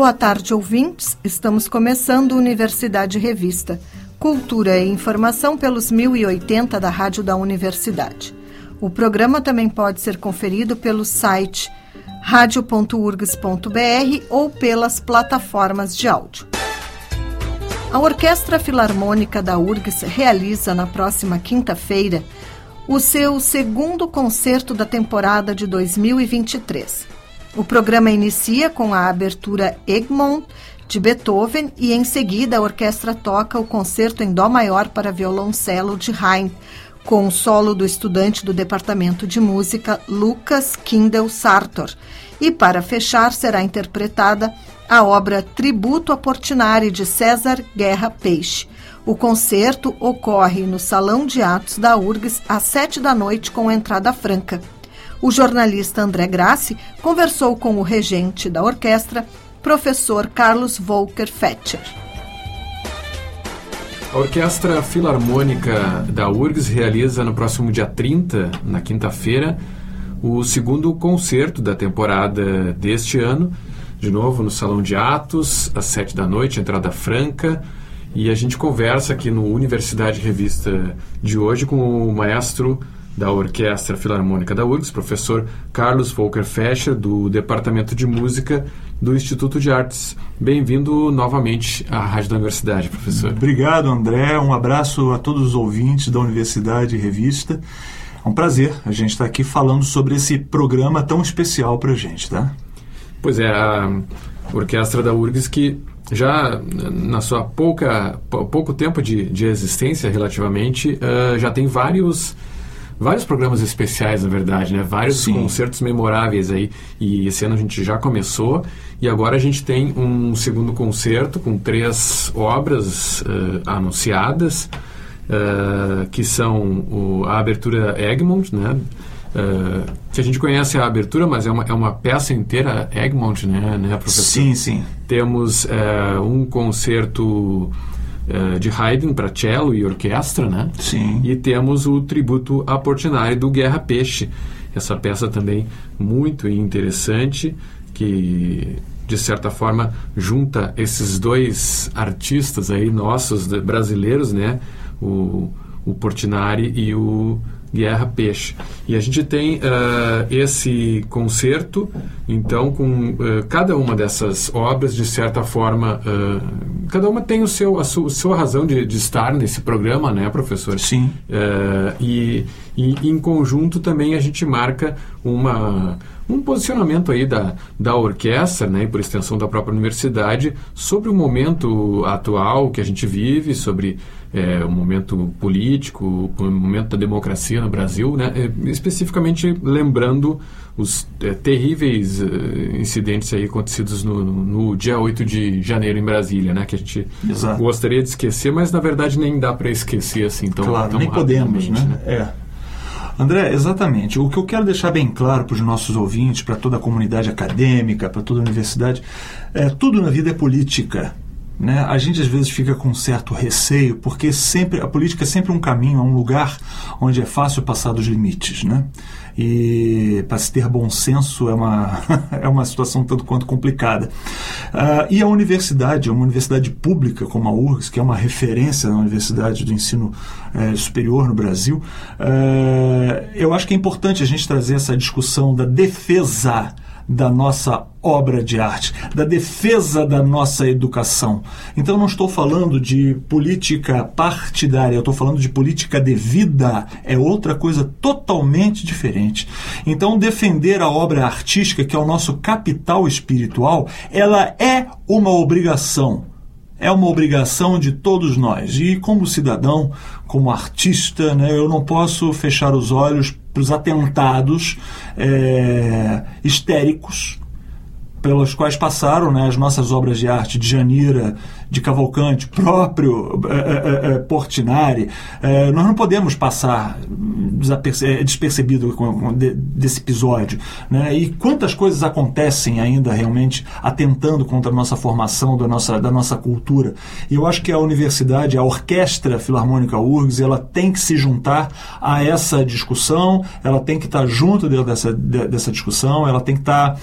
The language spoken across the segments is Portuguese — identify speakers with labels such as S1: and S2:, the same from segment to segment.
S1: Boa tarde, ouvintes. Estamos começando Universidade Revista. Cultura e informação pelos 1080 da Rádio da Universidade. O programa também pode ser conferido pelo site radio.urgs.br ou pelas plataformas de áudio. A Orquestra Filarmônica da URGS realiza na próxima quinta-feira o seu segundo concerto da temporada de 2023. O programa inicia com a abertura Egmont de Beethoven e em seguida a orquestra toca o concerto em dó maior para violoncelo de Haydn, com o solo do estudante do Departamento de Música Lucas Kindel Sartor. E para fechar será interpretada a obra Tributo a Portinari de César Guerra Peixe. O concerto ocorre no Salão de Atos da URGS às sete da noite com entrada franca. O jornalista André Grassi conversou com o regente da orquestra, professor Carlos Volker Fetcher.
S2: A Orquestra Filarmônica da URGS realiza no próximo dia 30, na quinta-feira, o segundo concerto da temporada deste ano, de novo no Salão de Atos, às sete da noite, entrada franca. E a gente conversa aqui no Universidade Revista de hoje com o maestro da Orquestra Filarmônica da URGS, professor Carlos Volker Fescher, do Departamento de Música do Instituto de Artes. Bem-vindo novamente à Rádio da Universidade, professor.
S3: Obrigado, André. Um abraço a todos os ouvintes da Universidade Revista. É um prazer a gente estar aqui falando sobre esse programa tão especial para a gente, tá?
S2: Pois é, a Orquestra da URGS que já na sua pouca pouco tempo de, de existência relativamente uh, já tem vários vários programas especiais, na verdade, né? Vários Sim. concertos memoráveis aí. E esse ano a gente já começou. E agora a gente tem um segundo concerto com três obras uh, anunciadas, uh, que são o, a abertura Egmont, né? Uh, que a gente conhece a abertura, mas é uma, é uma peça inteira Egmont, né, né professor?
S3: Sim, sim.
S2: Temos um concerto uh, de Haydn para cello e orquestra, né?
S3: Sim.
S2: E temos o tributo a Portinari do Guerra Peixe. Essa peça também muito interessante que de certa forma junta esses dois artistas aí nossos brasileiros, né? O, o Portinari e o Guerra Peixe. E a gente tem uh, esse concerto, então, com uh, cada uma dessas obras, de certa forma, uh, cada uma tem o seu, a, su, a sua razão de, de, estar nesse programa, né, professor?
S3: Sim.
S2: e, e, em conjunto também a gente marca uma um posicionamento aí da, da orquestra, né, e por extensão da própria universidade, sobre o momento atual que a gente vive, sobre é, o momento político, o momento da democracia no Brasil, né, é, especificamente lembrando os é, terríveis é, incidentes aí acontecidos no, no, dia 8 de janeiro em Brasília, né, que a gente Exato. gostaria de esquecer, mas na verdade nem dá para esquecer assim tão,
S3: claro,
S2: tão
S3: nem podemos, né? né? É. André, exatamente. O que eu quero deixar bem claro para os nossos ouvintes, para toda a comunidade acadêmica, para toda a universidade, é tudo na vida é política. Né? A gente às vezes fica com um certo receio, porque sempre a política é sempre um caminho, é um lugar onde é fácil passar dos limites. Né? E para se ter bom senso é uma, é uma situação tanto quanto complicada. Uh, e a universidade, uma universidade pública como a URGS, que é uma referência na universidade do ensino uh, superior no Brasil, uh, eu acho que é importante a gente trazer essa discussão da defesa da nossa obra de arte, da defesa da nossa educação. Então não estou falando de política partidária, eu estou falando de política de vida, é outra coisa totalmente diferente. Então defender a obra artística, que é o nosso capital espiritual, ela é uma obrigação é uma obrigação de todos nós. E como cidadão, como artista, né, eu não posso fechar os olhos para os atentados é, histéricos pelas quais passaram né, as nossas obras de arte de Janira, de Cavalcante, próprio é, é, Portinari. É, nós não podemos passar despercebido desse episódio. Né? E quantas coisas acontecem ainda realmente atentando contra a nossa formação, da nossa, da nossa cultura. E eu acho que a universidade, a Orquestra Filarmônica URGS, ela tem que se juntar a essa discussão, ela tem que estar junto dessa, dessa discussão, ela tem que estar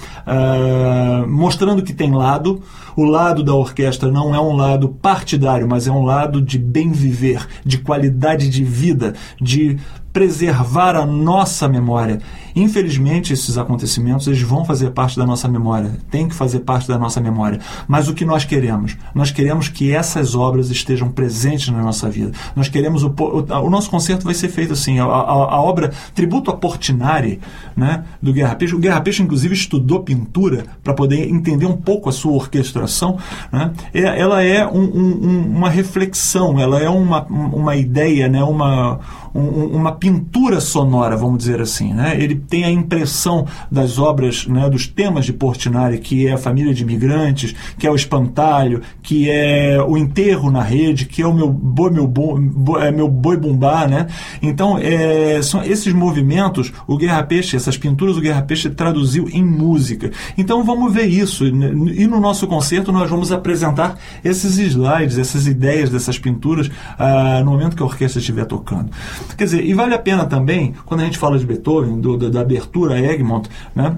S3: mostrando que tem lado. O lado da orquestra não é um lado partidário, mas é um lado de bem viver, de qualidade de vida, de preservar a nossa memória. Infelizmente, esses acontecimentos eles vão fazer parte da nossa memória, tem que fazer parte da nossa memória. Mas o que nós queremos? Nós queremos que essas obras estejam presentes na nossa vida. Nós queremos o, o, o nosso concerto vai ser feito assim, a, a, a, obra Tributo a Portinari, né, do Guerra Peixe. O Guerra Peixe inclusive estudou pintura para poder entender um pouco a sua orquestração. Né? Ela é um, um, uma reflexão, ela é uma, uma ideia, né, uma um, uma pintura sonora, vamos dizer assim. Né? Ele tem a impressão das obras, né, dos temas de Portinari, que é a família de imigrantes, que é o espantalho, que é o enterro na rede, que é o meu boi, meu, boi, é meu boi bumbá. Né? Então, é, são esses movimentos, o Guerra Peixe, essas pinturas, o Guerra Peixe traduziu em música. Então, vamos ver isso. E no nosso concerto, nós vamos apresentar esses slides, essas ideias dessas pinturas, ah, no momento que a orquestra estiver tocando. Quer dizer, e vale a pena também, quando a gente fala de Beethoven, do, da, da abertura a Egmont, né?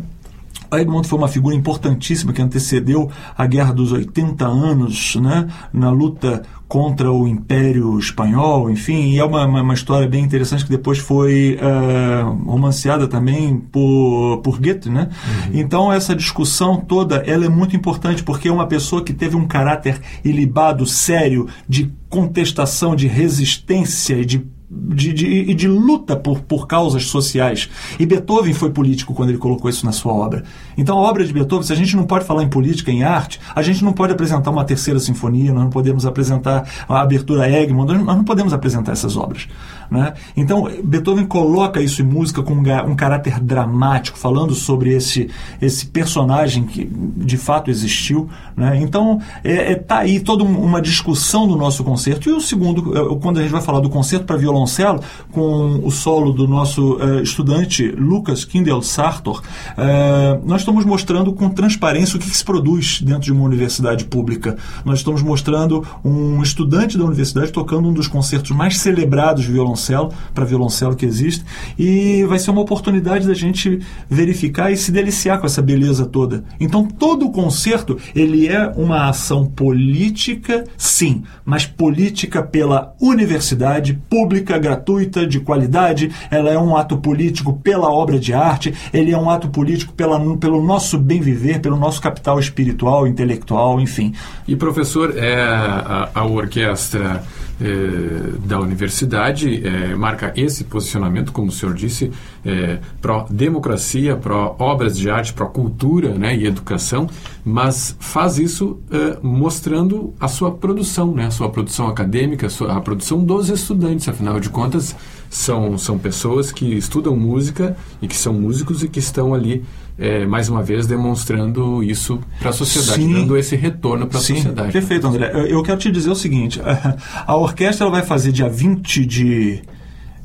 S3: Egmont foi uma figura importantíssima que antecedeu a Guerra dos 80 anos, né, na luta contra o Império Espanhol, enfim, e é uma, uma, uma história bem interessante que depois foi uh, romanceada também por, por Goethe, né? Uhum. Então essa discussão toda, ela é muito importante porque é uma pessoa que teve um caráter ilibado, sério, de contestação, de resistência e de de, de, de, luta por, por causas sociais. E Beethoven foi político quando ele colocou isso na sua obra. Então, a obra de Beethoven, se a gente não pode falar em política, em arte, a gente não pode apresentar uma terceira sinfonia, nós não podemos apresentar a abertura Egmont, nós não podemos apresentar essas obras. Né? Então, Beethoven coloca isso em música com um, caráter dramático, falando sobre esse, esse personagem que de fato existiu. Né? Então, é, é, tá aí toda uma discussão do nosso concerto. E o segundo, é, quando a gente vai falar do concerto para violoncelo, com o solo do nosso uh, estudante Lucas Kindel Sartor, uh, nós estamos mostrando com transparência o que, que se produz dentro de uma universidade pública. Nós estamos mostrando um estudante da universidade tocando um dos concertos mais celebrados de violoncelo violoncelo, para violoncelo que existe, e vai ser uma oportunidade da gente verificar e se deliciar com essa beleza toda. Então, todo o concerto, ele é uma ação política, sim, mas política pela universidade, pública, gratuita, de qualidade, ela é um ato político pela obra de arte, ele é um ato político pela, pelo nosso bem viver, pelo nosso capital espiritual, intelectual, enfim.
S2: E professor, é a, a orquestra eh, da universidade eh, marca esse posicionamento, como o senhor disse, eh, pró-democracia, pró-obras de arte, pró-cultura né, e educação, mas faz isso mostrando a sua produção, né, a sua produção acadêmica, a, sua, a produção dos estudantes, afinal de contas, são, são pessoas que estudam música e que são músicos e que estão ali é, mais uma vez demonstrando isso para a sociedade, Sim. dando esse retorno para a sociedade.
S3: Perfeito, André. Eu quero te dizer o seguinte: a orquestra vai fazer dia 20 de.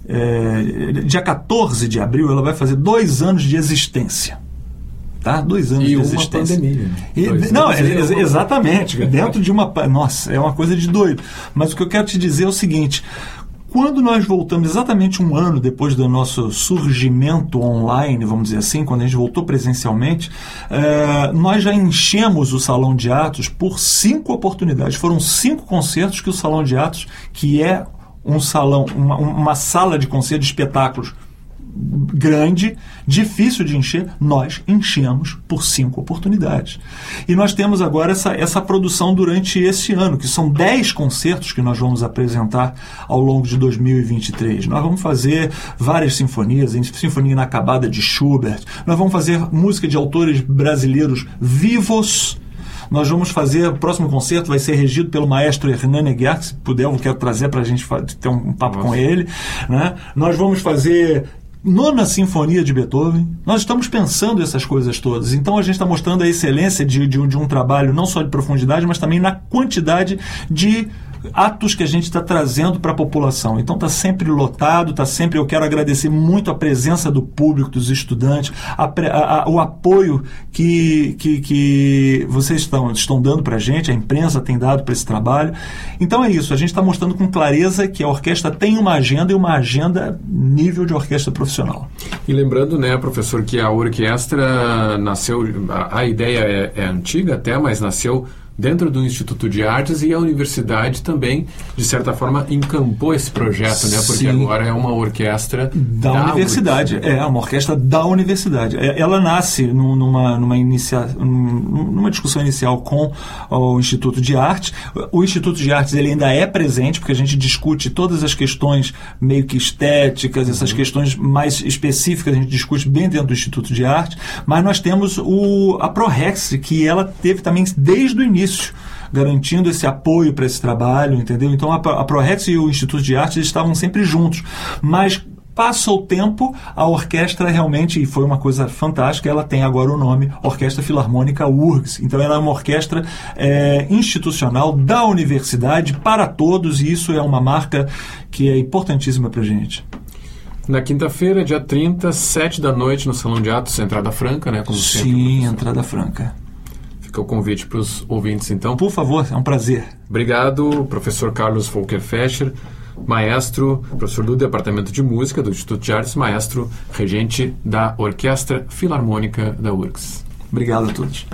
S3: É, dia 14 de abril, ela vai fazer dois anos de existência. Tá? Dois anos
S2: e
S3: de
S2: existência. Pandemia,
S3: né? E, não, é, é, exatamente. Dentro de uma. Nossa, é uma coisa de doido. Mas o que eu quero te dizer é o seguinte: quando nós voltamos, exatamente um ano depois do nosso surgimento online, vamos dizer assim, quando a gente voltou presencialmente, é, nós já enchemos o Salão de Atos por cinco oportunidades. Foram cinco concertos que o Salão de Atos, que é um salão, uma, uma sala de concerto de espetáculos grande, difícil de encher, nós enchemos por cinco oportunidades. E nós temos agora essa, essa produção durante esse ano, que são dez concertos que nós vamos apresentar ao longo de 2023. Nós vamos fazer várias sinfonias, Sinfonia Inacabada de Schubert, nós vamos fazer música de autores brasileiros vivos, nós vamos fazer, o próximo concerto vai ser regido pelo maestro Hernani Aguiar, se puder, eu quero trazer para a gente ter um papo Nossa. com ele. Né? Nós vamos fazer nona sinfonia de Beethoven. Nós estamos pensando essas coisas todas. Então a gente está mostrando a excelência de, de, de um trabalho não só de profundidade, mas também na quantidade de atos que a gente está trazendo para a população. Então está sempre lotado, está sempre. Eu quero agradecer muito a presença do público, dos estudantes, a, a, a, o apoio que, que, que vocês estão, estão dando para a gente, a imprensa tem dado para esse trabalho. Então é isso, a gente está mostrando com clareza que a orquestra tem uma agenda e uma agenda nível de orquestra profissional.
S2: E lembrando, né, professor, que a orquestra nasceu, a, ideia é, é antiga até, mas nasceu dentro do Instituto de Artes e a universidade também, de certa forma, encampou esse projeto, né? Porque Sim. agora é uma orquestra
S3: da, da universidade. É, uma orquestra da universidade. É, ela nasce numa, numa, inicia, numa discussão inicial com o Instituto de Arte. O Instituto de Artes ele ainda é presente, porque a gente discute todas as questões meio que estéticas, essas uhum. questões mais específicas, a gente discute bem dentro do Instituto de Arte, mas nós temos o, a ProRex, que ela teve também desde o início início, garantindo esse apoio para esse trabalho, entendeu? Então a, a ProRex e o Instituto de Arte estavam sempre juntos, mas passa o tempo, a orquestra realmente, e foi uma coisa fantástica, ela tem agora o nome Orquestra Filarmônica URGS. Então ela é uma orquestra é, institucional da universidade para todos, e isso é uma marca que é importantíssima para a gente.
S2: Na quinta-feira, dia 30, 7 da noite, no Salão de Atos, entrada franca, né?
S3: Sim, entrada franca.
S2: Fica o convite para os ouvintes, então.
S3: Por favor, é um prazer.
S2: Obrigado, professor Carlos Volker Fescher, maestro, professor do Departamento de Música do Instituto de Artes, maestro regente da Orquestra Filarmônica da URGS.
S3: Obrigado a todos.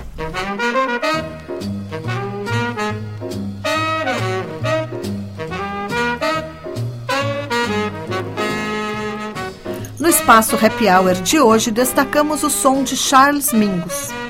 S1: No espaço Happy Hour de hoje, destacamos o som de Charles Mingus.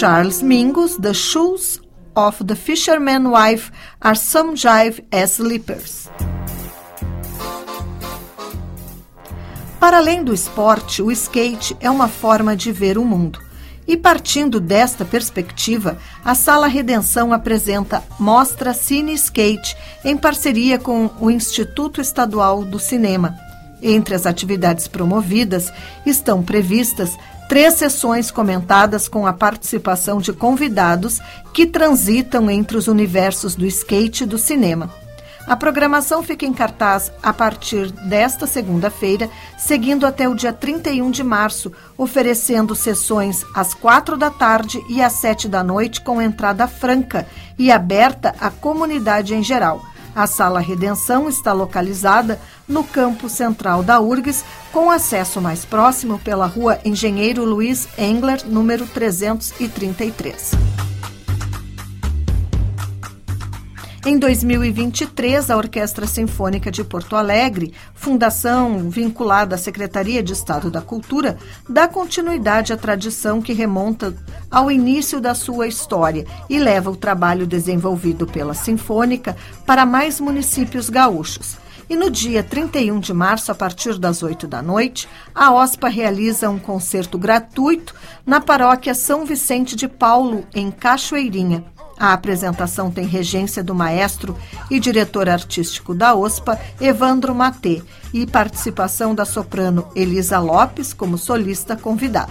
S1: Charles Mingus, The Shoes of the Fisherman Wife Are Some Jive as Slippers. Para além do esporte, o skate é uma forma de ver o mundo. E partindo desta perspectiva, a Sala Redenção apresenta Mostra Cine Skate em parceria com o Instituto Estadual do Cinema. Entre as atividades promovidas estão previstas três sessões comentadas com a participação de convidados que transitam entre os universos do skate e do cinema. A programação fica em cartaz a partir desta segunda-feira, seguindo até o dia 31 de março, oferecendo sessões às quatro da tarde e às sete da noite com entrada franca e aberta à comunidade em geral. A Sala Redenção está localizada no campo central da URGS, com acesso mais próximo pela rua Engenheiro Luiz Engler, número 333. Em 2023, a Orquestra Sinfônica de Porto Alegre, fundação vinculada à Secretaria de Estado da Cultura, dá continuidade à tradição que remonta ao início da sua história e leva o trabalho desenvolvido pela Sinfônica para mais municípios gaúchos. E no dia 31 de março, a partir das 8 da noite, a OSPA realiza um concerto gratuito na paróquia São Vicente de Paulo, em Cachoeirinha. A apresentação tem regência do maestro e diretor artístico da OSPA, Evandro Matê, e participação da soprano Elisa Lopes como solista convidada.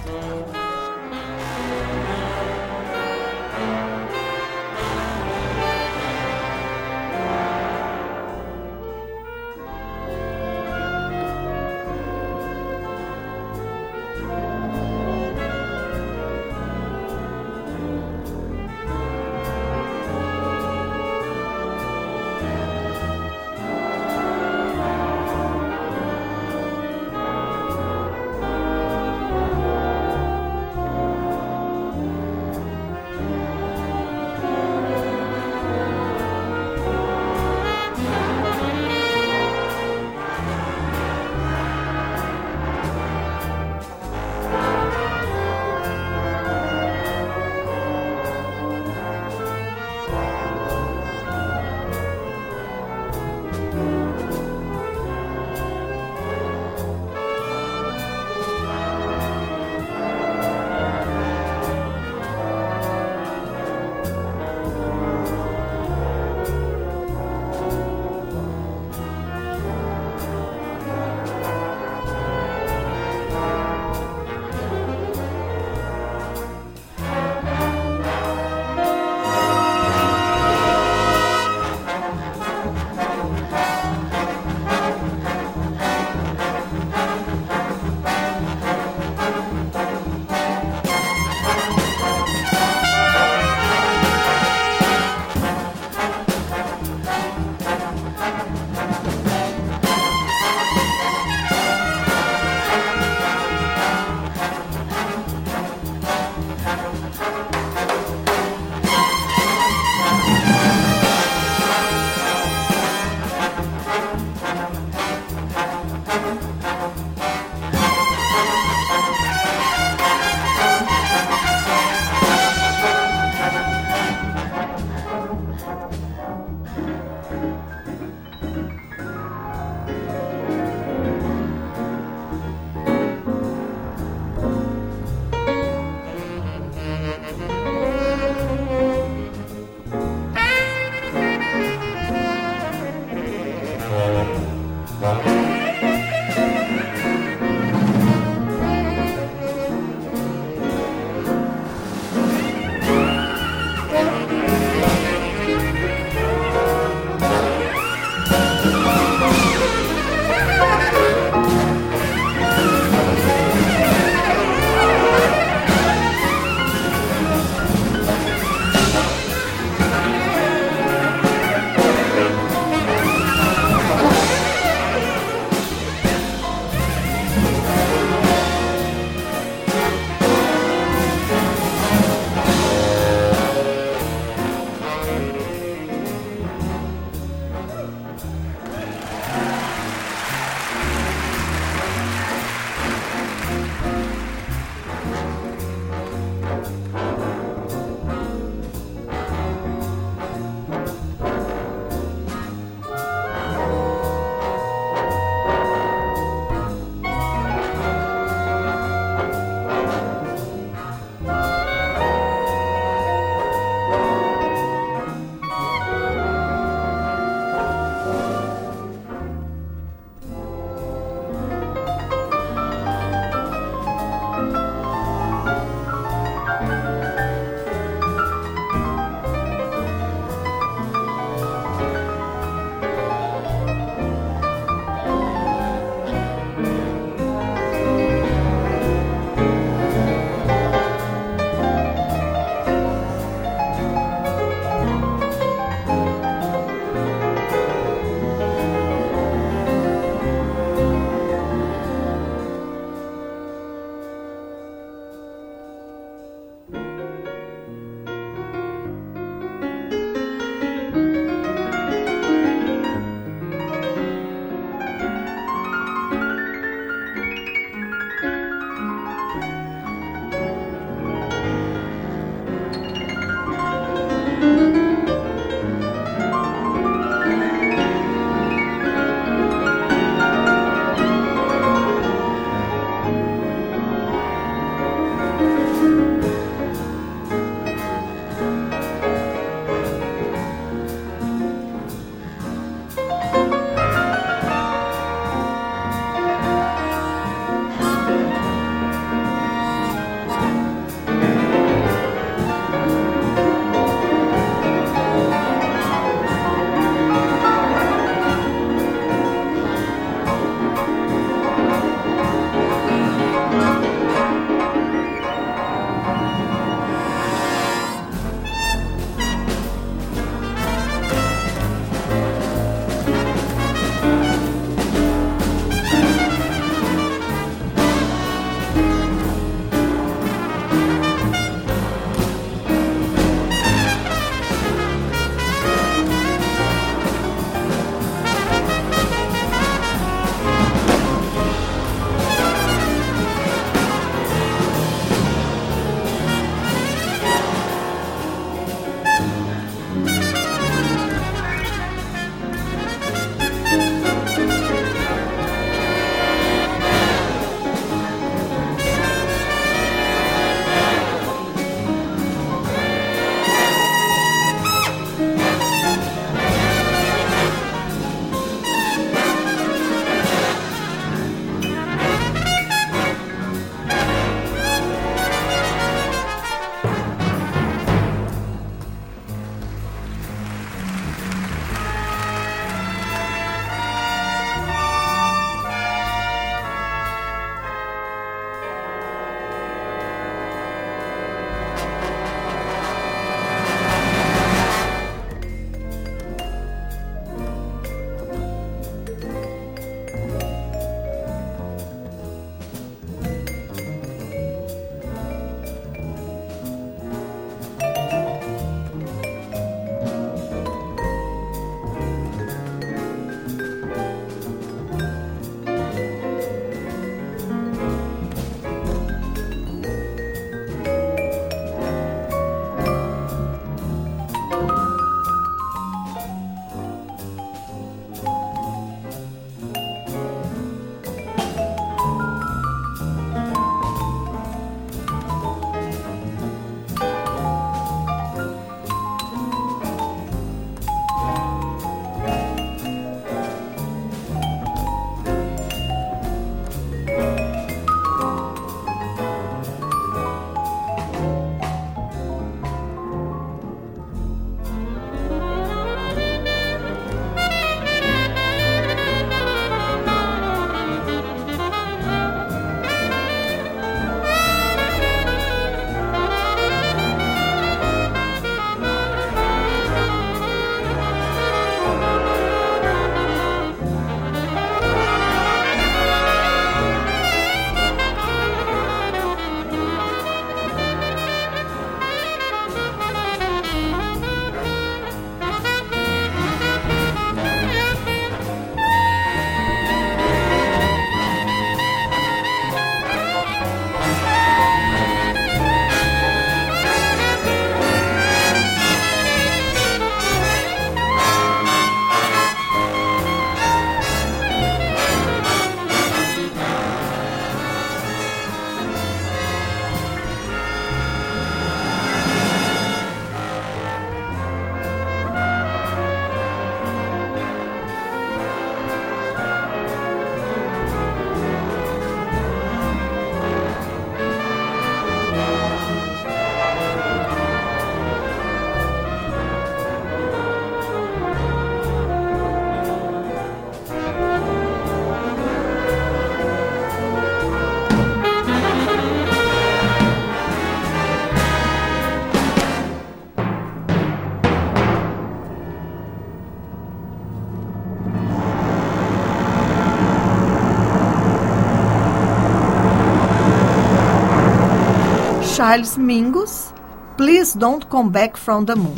S1: Charles Mingus, Please Don't Come Back from the Moon.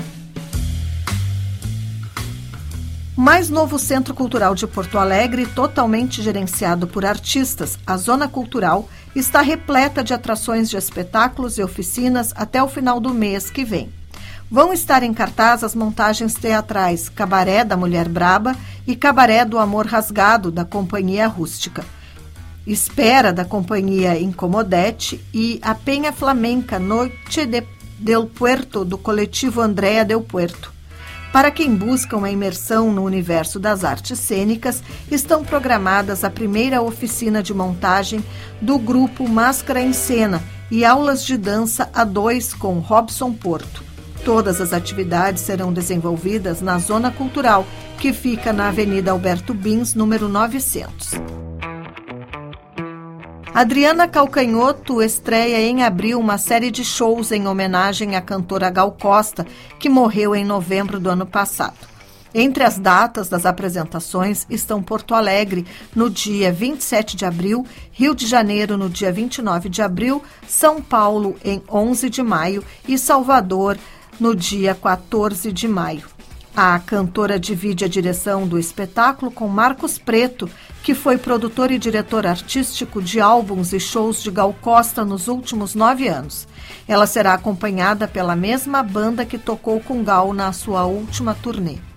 S1: O mais novo Centro Cultural de Porto Alegre, totalmente gerenciado por artistas, a Zona Cultural, está repleta de atrações de espetáculos e oficinas até o final do mês que vem. Vão estar em cartaz as montagens teatrais Cabaré da Mulher Braba e Cabaré do Amor Rasgado, da Companhia Rústica. Espera da Companhia Incomodete e A Penha Flamenca Noite de, del Puerto, do coletivo Andréa del Puerto. Para quem busca uma imersão no universo das artes cênicas, estão programadas a primeira oficina de montagem do grupo Máscara em Cena e aulas de dança a dois com Robson Porto. Todas as atividades serão desenvolvidas na Zona Cultural, que fica na Avenida Alberto Bins, número 900. Adriana Calcanhoto estreia em abril uma série de shows em homenagem à cantora Gal Costa, que morreu em novembro do ano passado. Entre as datas das apresentações estão Porto Alegre, no dia 27 de abril, Rio de Janeiro, no dia 29 de abril, São Paulo, em 11 de maio e Salvador, no dia 14 de maio. A cantora divide a direção do espetáculo com Marcos Preto, que foi produtor e diretor artístico de álbuns e shows de Gal Costa nos últimos nove anos. Ela será acompanhada pela mesma banda que tocou com Gal na sua última turnê.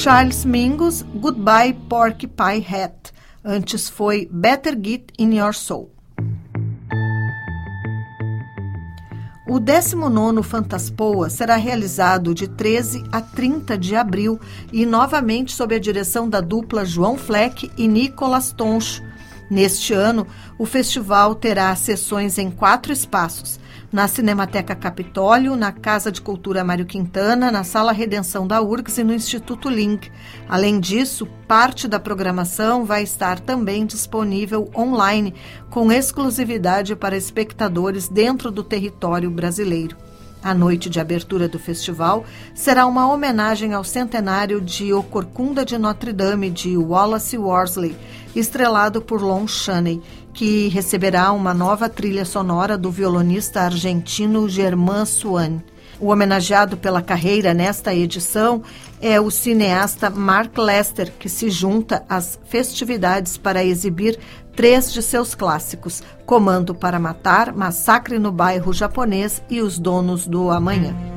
S1: Charles Mingus, Goodbye Porky Pie Hat. Antes foi Better Get in Your Soul. O 19º Fantaspoa será realizado de 13 a 30 de abril e novamente sob a direção da dupla João Fleck e Nicolas Toncho. Neste ano, o festival terá sessões em quatro espaços: na Cinemateca Capitólio, na Casa de Cultura Mário Quintana, na Sala Redenção da URGS e no Instituto Link. Além disso, parte da programação vai estar também disponível online, com exclusividade para espectadores dentro do território brasileiro. A noite de abertura do festival será uma homenagem ao centenário de O Corcunda de Notre Dame de Wallace Worsley, estrelado por Lon Chaney, que receberá uma nova trilha sonora do violonista argentino Germán Swan. O homenageado pela carreira nesta edição é o cineasta Mark Lester, que se junta às festividades para exibir três de seus clássicos: Comando para Matar, Massacre no Bairro Japonês e Os Donos do Amanhã.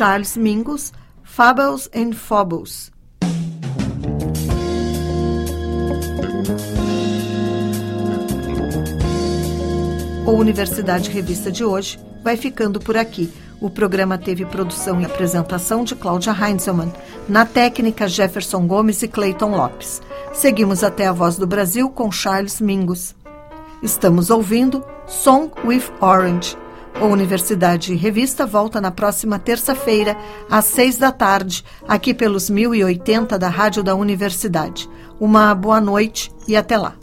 S1: Charles Mingus, Fables and Fobles. O Universidade Revista de hoje vai ficando por aqui. O programa teve produção e apresentação de Cláudia Heinzelmann, na técnica Jefferson Gomes e Clayton Lopes. Seguimos até a Voz do Brasil com Charles Mingus. Estamos ouvindo Song with Orange a Universidade Revista volta na próxima terça-feira, às seis da tarde, aqui pelos 1080 da Rádio da Universidade. Uma boa noite e até lá.